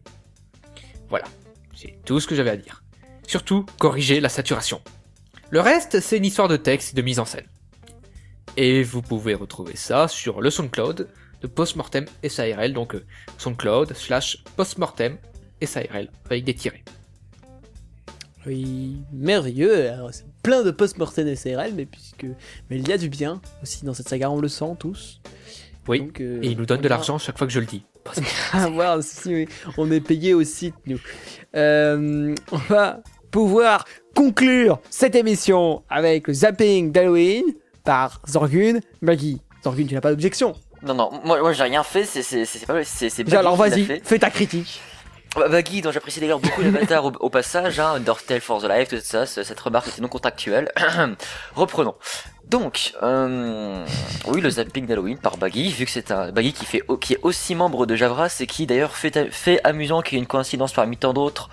Voilà, c'est tout ce que j'avais à dire. Surtout, corriger la saturation. Le reste, c'est une histoire de texte et de mise en scène. Et vous pouvez retrouver ça sur le SoundCloud de Postmortem SARL, donc euh, SoundCloud slash Postmortem SARL avec des tirets. Oui, merveilleux. Alors, c'est plein de post-mortem SRL, mais puisque, mais il y a du bien aussi dans cette saga, on le sent tous. Oui, Donc, euh, Et il nous donne on de l'argent chaque fois que je le dis. Ah, wow, si, si, oui. On est payé au site, nous. Euh, on va pouvoir conclure cette émission avec le zapping d'Halloween par Zorgun Maggie. Zorgun, tu n'as pas d'objection Non, non, moi, moi j'ai rien fait, c'est pas c'est alors vas-y, fais ta critique. Bah, Baggy, dont j'apprécie d'ailleurs beaucoup l'avatar au, au passage, hein, Undertale for the Life, tout ça, ce- cette remarque était non contractuelle. Reprenons. Donc, euh, oui, le zapping d'Halloween par Baggy, vu que c'est un Baggy qui fait, qui est aussi membre de Javras et qui d'ailleurs fait, fait amusant, qui est une coïncidence parmi tant d'autres,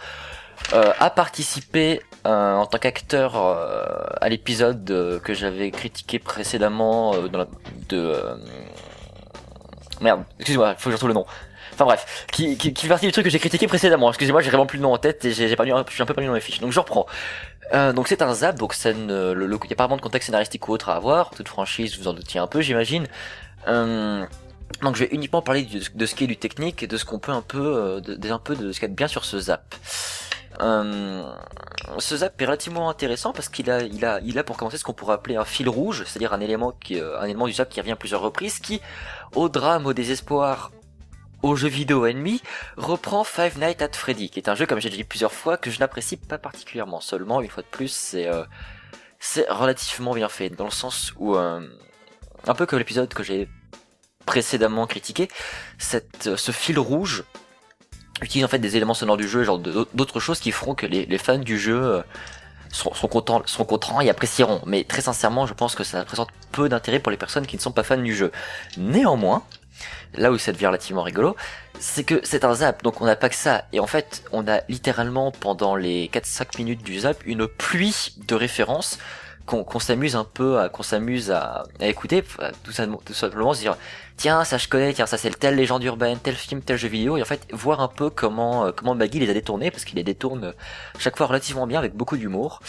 euh, a participé euh, en tant qu'acteur euh, à l'épisode euh, que j'avais critiqué précédemment euh, dans la, de euh, merde, excusez-moi, faut que je retrouve le nom. Enfin bref, qui, qui, qui fait partie du truc que j'ai critiqué précédemment. Excusez-moi, j'ai vraiment plus le nom en tête et j'ai perdu, je suis un peu perdu dans mes fiches. Donc je reprends. Euh, donc c'est un zap, donc ça ne, le, le, y a pas vraiment de contexte scénaristique ou autre à avoir. Toute franchise, vous en doutiez un peu, j'imagine. Euh, donc je vais uniquement parler de ce qui est du technique et de ce qu'on peut un peu, euh, de- un peu de ce qu'il y a de bien sur ce zap. Ce zap est relativement intéressant parce qu'il a, il a, il a pour commencer ce qu'on pourrait appeler un fil rouge, c'est-à-dire un élément qui, euh, un élément du zap qui revient plusieurs reprises, qui, au drame, au désespoir, au jeu vidéo ennemi, reprend Five Nights at Freddy, qui est un jeu, comme j'ai dit plusieurs fois, que je n'apprécie pas particulièrement. Seulement, une fois de plus, c'est, euh, c'est relativement bien fait, dans le sens où, euh, un peu comme l'épisode que j'ai précédemment critiqué, cette, ce fil rouge utilise en fait des éléments sonores du jeu, genre d'autres choses qui feront que les, fans du jeu euh, sont contents, sont contents et apprécieront. Mais très sincèrement, je pense que ça présente peu d'intérêt pour les personnes qui ne sont pas fans du jeu. Néanmoins, là où ça devient relativement rigolo, c'est que c'est un zap, donc on n'a pas que ça. Et en fait, on a littéralement pendant les 4-5 minutes du zap une pluie de références qu'on s'amuse un peu, qu'on s'amuse à, à écouter, tout, simplement- se dire tiens ça je connais, tiens ça c'est telle légende urbaine, tel film, tel jeu vidéo, et en fait voir un peu comment euh, comment Maggie les a détournés parce qu'il les détourne euh, chaque fois relativement bien avec beaucoup d'humour.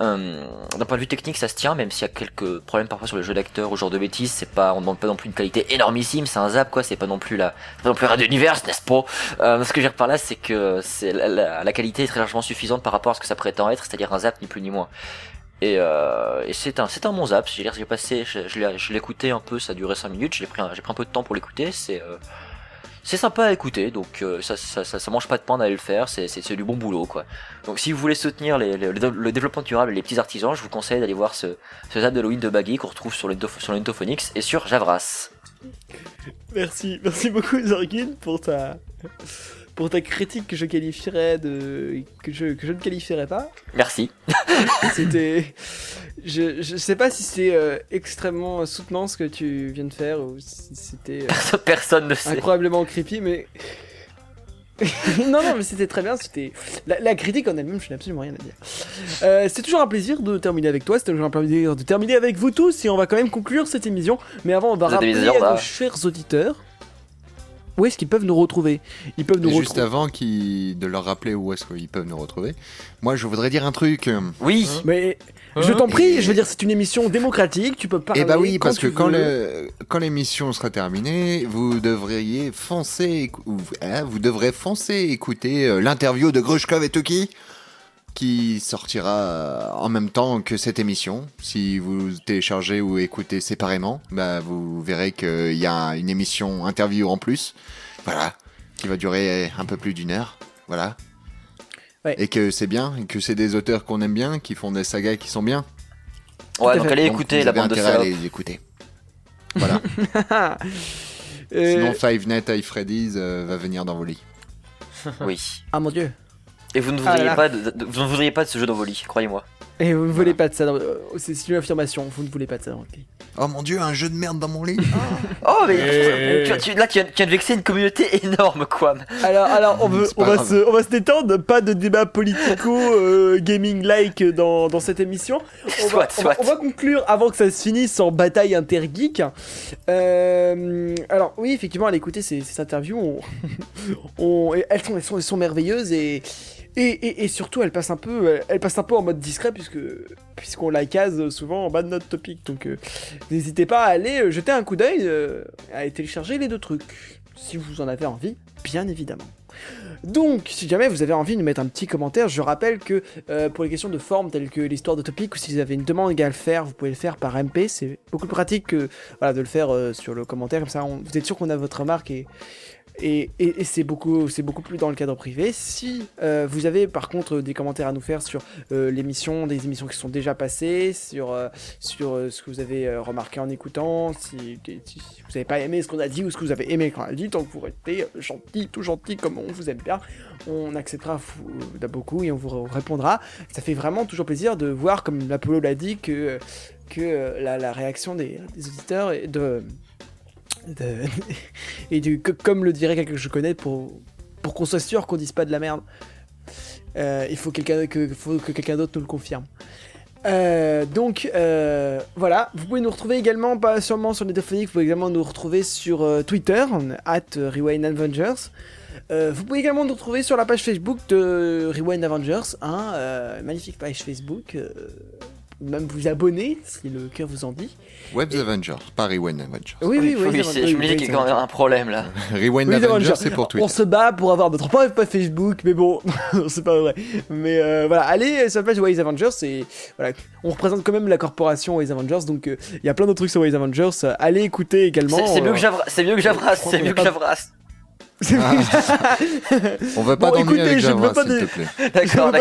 Euh, D'un point de vue technique, ça se tient, même s'il y a quelques problèmes parfois sur le jeu d'acteur ou genre de bêtises. C'est pas, on demande pas non plus une qualité énormissime. C'est un zap, quoi. C'est pas non plus la, pas non plus Radio Univers, n'est-ce pas? Euh, Ce que je veux dire par là, c'est que c'est la, la- la qualité est très largement suffisante par rapport à ce que ça prétend être, c'est-à-dire un zap ni plus ni moins. Et, euh, et c'est un, c'est un bon zap. J'ai passé, je, je l'ai écouté un peu. Ça a duré 5 minutes. J'ai pris, j'ai pris un peu de temps pour l'écouter. C'est euh, c'est sympa à écouter, donc euh, ça, ça, ça, ça mange pas de pain d'aller le faire, c'est, c'est, c'est du bon boulot quoi. Donc si vous voulez soutenir les, les- le, développement durable et les petits artisans, je vous conseille d'aller voir ce, ce zap d'Halloween de Baggy qu'on retrouve sur le, sur et sur Javras. Merci, merci beaucoup Zorgin pour ta pour ta critique que je qualifierais de que je, que je ne qualifierais pas. Merci. C'était je, je sais pas si c'est euh, extrêmement soutenant ce que tu viens de faire ou si c'était euh, Personne ne sait. incroyablement creepy mais non non mais c'était très bien c'était la, la critique en elle-même je n'ai absolument rien à dire euh, c'est toujours un plaisir de terminer avec toi c'est toujours un plaisir de terminer avec vous tous et on va quand même conclure cette émission mais avant on va rappeler à nos chers auditeurs où est-ce qu'ils peuvent nous retrouver? Ils peuvent nous juste retrouver. avant de leur rappeler où est-ce qu'ils peuvent nous retrouver, moi je voudrais dire un truc. Oui. mais je t'en prie je veux dire c'est une émission démocratique tu peux parler Eh bah oui, quand parce que quand, le, quand l'émission sera terminée, vous devriez foncer, hein, vous devrez foncer écouter euh, l'interview de Grushkov et Tuki qui sortira euh, en même temps que cette émission. Si vous téléchargez ou écoutez séparément, bah vous verrez qu'il y a une émission interview en plus, voilà, qui va durer un peu plus d'une heure, voilà. Ouais. Et que c'est bien, et que c'est des auteurs qu'on aime bien, qui font des sagas qui sont bien. Ouais, donc allez Donc, écouter la bande de à salopes. les écouter. Voilà. Euh, Sinon, Five Nights at Freddy's euh, va venir dans vos lits. Oui. ah mon dieu Et vous ne Ah voudriez là. pas, de, de- vous ne voudriez pas de ce jeu dans vos lits, croyez-moi. et vous ne voulez pas de ça dans- euh, c'est c'est une affirmation vous ne voulez pas de ça dans votre vie. Oh mon dieu, un jeu de merde dans mon lit Oh mais Eh. tu, tu- là tu viens, tu viens de vexer une communauté énorme, quoi. Alors, alors on, veut, on, va se, on va se détendre, pas de débat politico euh, dans, dans cette émission. On va, Soit, on, va, soit. on va conclure avant que ça se finisse en bataille intergeek. Euh, alors oui, effectivement, à écouter ces, ces interviews, on, on- elles, sont, elles, sont, elles sont merveilleuses et, et, et, et surtout elles passent un peu, elles passent un peu en mode discret puisque puisqu'on la case souvent en bas de notre topic. Donc euh, n'hésitez pas à aller euh, jeter un coup d'œil, euh, à télécharger les deux trucs si vous en avez envie, bien évidemment. Donc, si jamais vous avez envie de mettre un petit commentaire, je rappelle que euh, pour les questions de forme telles que l'histoire de topic, ou si vous avez une demande à le faire, vous pouvez le faire par MP. C'est beaucoup plus pratique que voilà, de le faire euh, sur le commentaire, comme ça vous êtes sûr qu'on a votre remarque et, et, et- et c'est beaucoup, plus dans le cadre privé. Si euh, vous avez par contre des commentaires à nous faire sur euh, l'émission, des émissions qui sont déjà passées, sur, euh, sur ce que vous avez remarqué en écoutant, si, vous n'avez pas aimé ce qu'on a dit ou ce que vous avez aimé quand on a dit, tant que vous restez gentil, tout gentil comme on vous aime bien, on acceptera beaucoup et on vous répondra. Ça fait vraiment toujours plaisir de voir, comme l'Apollo l'a dit, que, que la, la réaction des, des auditeurs est de, et du, comme le dirait quelqu'un que je connais, pour, pour qu'on soit sûr qu'on dise pas de la merde, euh, il faut, quelqu'un que, faut que quelqu'un d'autre nous le confirme. Euh, donc euh, voilà, vous pouvez nous retrouver également, pas seulement sur Netophonic, vous pouvez également nous retrouver sur Twitter, at Rewind Avengers. Vous pouvez également nous retrouver sur la page Facebook de Rewind Avengers, hein, magnifique page Facebook. Même vous abonner si le cœur vous en dit. Webs Avengers, pas Rewind Avengers. Oui, oui, oui. oui, je me disais qu'il y a quand même un problème là. Rewind Oui, Avengers, Avengers. c'est pour On Twitter. se bat pour avoir notre propre page Facebook, mais bon, c'est pas vrai. Mais euh, voilà, allez sur la page Waze Avengers, et voilà, on représente quand même la corporation Waze Avengers, donc euh, il y a plein d'autres trucs sur Waze Avengers. euh, allez écouter également. C'est mieux euh, que Javras, c'est mieux que Javras, c'est mieux que Javras. C'est- On va pas Bon, d'ennuyer écoutez, avec je ne veux Javras, s'il te plaît. Je D'accord, pas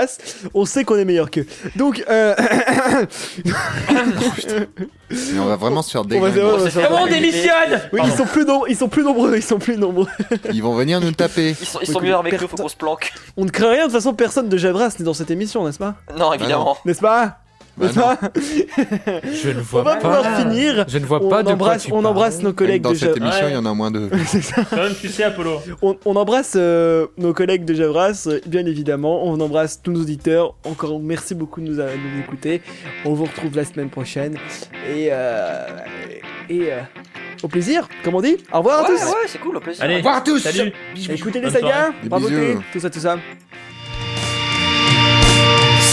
avec. On sait qu'on est meilleur qu'eux. Donc, euh... Mais on va vraiment se faire on va- déglinguer. on va c'est se faire- Comment on démissionne Oui, ils sont plus nombreux, ils sont plus nombreux, ils sont plus nombreux. Ils vont venir nous taper. Ils sont, ils sont mieux armés que nous, faut qu'on se planque. On ne craint rien, de toute façon, personne de Javras n'est dans cette émission, n'est-ce pas? Non, évidemment. N'est-ce pas? Bah Je ne vois On va pas. pouvoir finir. Je ne vois On pas de quoi embrasse, tu on embrasse nos collègues Dans de cette Javras. émission, Ouais. il y en a moins deux. Quand même, tu sais, Apollo. On, on embrasse euh, nos collègues de Javras, bien évidemment. On embrasse tous nos auditeurs. Encore merci beaucoup de nous, euh, de nous écouter. On vous retrouve la semaine prochaine. Et, euh, et euh, au plaisir, comme on dit. Au revoir à tous. ouais, c'est cool, au plaisir. Allez, Au revoir à tous. salut. Écoutez les sagas, bisous. tout ça, tout ça.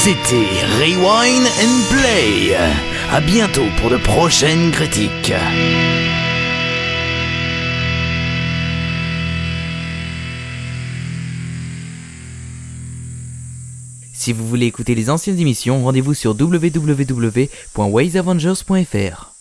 C'était Rewind and Play. À bientôt pour de prochaines critiques. Si vous voulez écouter les anciennes émissions, rendez-vous sur www.waysavengers.fr.